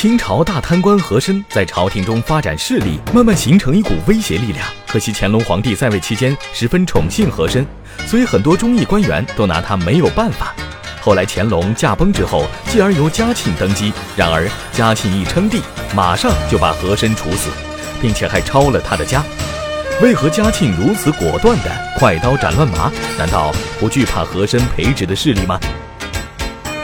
清朝大贪官和珅在朝廷中发展势力，慢慢形成一股威胁力量。可惜乾隆皇帝在位期间十分宠幸和珅，所以很多忠义官员都拿他没有办法。后来乾隆驾崩之后，继而由嘉庆登基。然而嘉庆一称帝，马上就把和珅处死，并且还抄了他的家。为何嘉庆如此果断地快刀斩乱麻？难道不惧怕和珅培植的势力吗？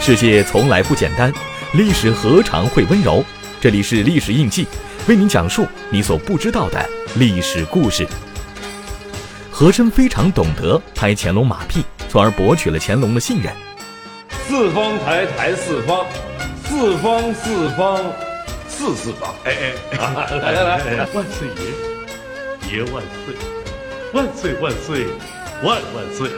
世界从来不简单，历史何尝会温柔？这里是历史印记，为您讲述你所不知道的历史故事。和珅非常懂得拍乾隆马屁，从而博取了乾隆的信任。四方台台四方，四方四方四四方。哎哎，来来来，万岁爷，爷万岁，万岁万岁，万万岁！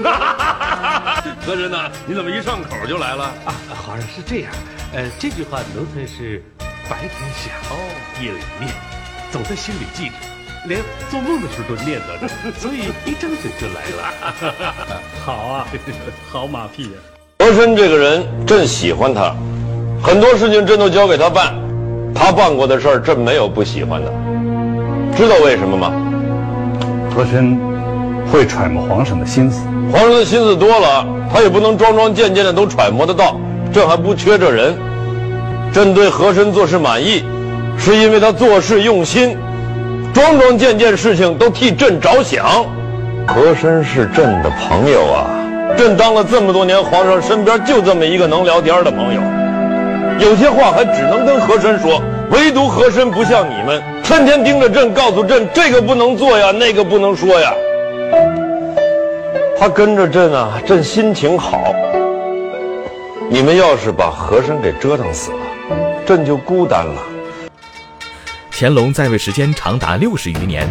和珅呐，你怎么一上口就来了？啊，皇上是这样，呃，这句话奴才是白天想，夜里念，总在心里记着，连做梦的时候都念叨着，所以一张嘴就来了。好啊，好马屁呀！和珅这个人朕喜欢他，很多事情朕都交给他办，他办过的事儿朕没有不喜欢的。知道为什么吗？和珅会揣摩皇上的心思，皇上的心思多了，他也不能桩桩件件的都揣摩得到。朕还不缺这人，朕对和珅做事满意，是因为他做事用心，桩桩件件事情都替朕着想。和珅是朕的朋友啊。朕当了这么多年皇上，身边就这么一个能聊天的朋友，有些话还只能跟和珅说。唯独和珅不像你们，天天盯着朕，告诉朕这个不能做呀，那个不能说呀。他跟着朕啊，朕心情好。你们要是把和珅给折腾死了，朕就孤单了。乾隆在位时间长达六十余年，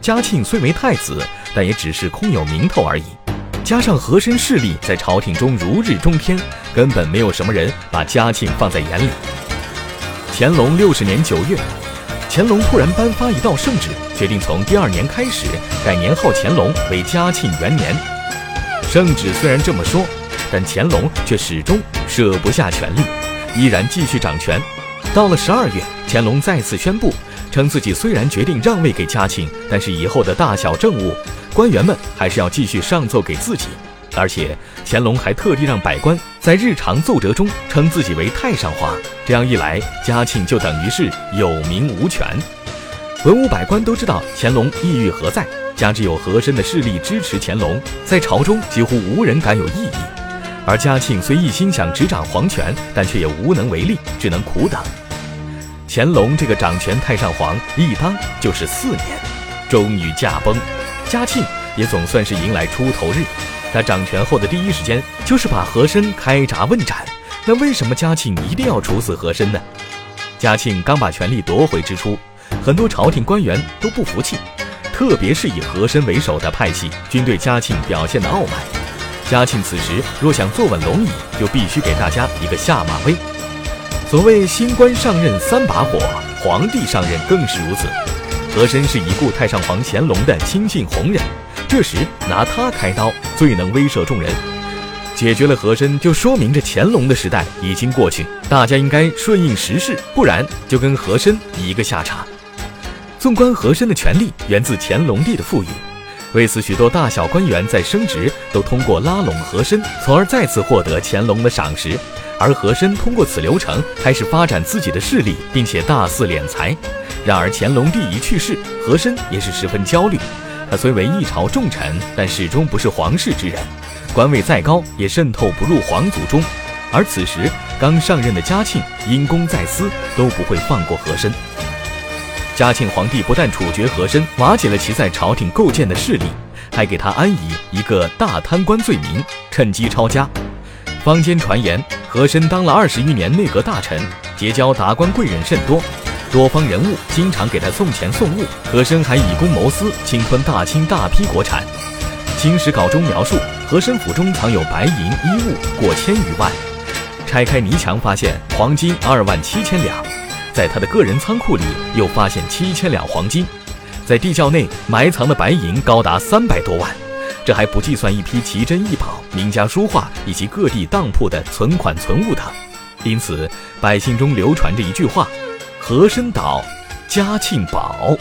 嘉庆虽为太子，但也只是空有名头而已。加上和珅势力在朝廷中如日中天，根本没有什么人把嘉庆放在眼里。乾隆六十年九月，乾隆突然颁发一道圣旨，决定从第二年开始改年号乾隆为嘉庆元年。圣旨虽然这么说，但乾隆却始终舍不下权力，依然继续掌权。到了十二月，乾隆再次宣布，称自己虽然决定让位给嘉庆，但是以后的大小政务。官员们还是要继续上奏给自己，而且乾隆还特地让百官在日常奏折中称自己为太上皇。这样一来，嘉庆就等于是有名无权。文武百官都知道乾隆意欲何在，加之有和珅的势力支持乾隆，在朝中几乎无人敢有异议。而嘉庆虽一心想执掌皇权，但却也无能为力，只能苦等。乾隆这个掌权太上皇一当就是四年，终于驾崩。嘉庆也总算是迎来出头日，他掌权后的第一时间就是把和珅开闸问斩。那为什么嘉庆一定要处死和珅呢？嘉庆刚把权力夺回之初，很多朝廷官员都不服气，特别是以和珅为首的派系均对嘉庆表现的傲慢。嘉庆此时若想坐稳龙椅，就必须给大家一个下马威。所谓新官上任三把火，皇帝上任更是如此。和珅是已故太上皇乾隆的亲信红人，这时拿他开刀最能威慑众人。解决了和珅，就说明着乾隆的时代已经过去，大家应该顺应时势，不然就跟和珅一个下场。纵观和珅的权力源自乾隆帝的赋予，为此许多大小官员在升职都通过拉拢和珅，从而再次获得乾隆的赏识。而和珅通过此流程开始发展自己的势力，并且大肆敛财。然而乾隆帝一去世，和珅也是十分焦虑。他虽为一朝重臣，但始终不是皇室之人，官位再高也渗透不入皇族中。而此时刚上任的嘉庆因公在私，都不会放过和珅。嘉庆皇帝不但处决和珅，瓦解了其在朝廷构建的势力，还给他安以一个大贪官罪名，趁机抄家。坊间传言，和珅当了二十余年内阁大臣，结交达官贵人甚多。多方人物经常给他送钱送物，和珅还以公谋私，侵吞大清大批国产。《清史稿》中描述，和珅府中藏有白银衣物过千余万，拆开泥墙发现黄金二万七千两，在他的个人仓库里又发现七千两黄金，在地窖内埋藏的白银高达三百多万，这还不计算一批奇珍异宝、名家书画以及各地当铺的存款存物等。因此百姓中流传着一句话：“和珅倒，嘉庆保。”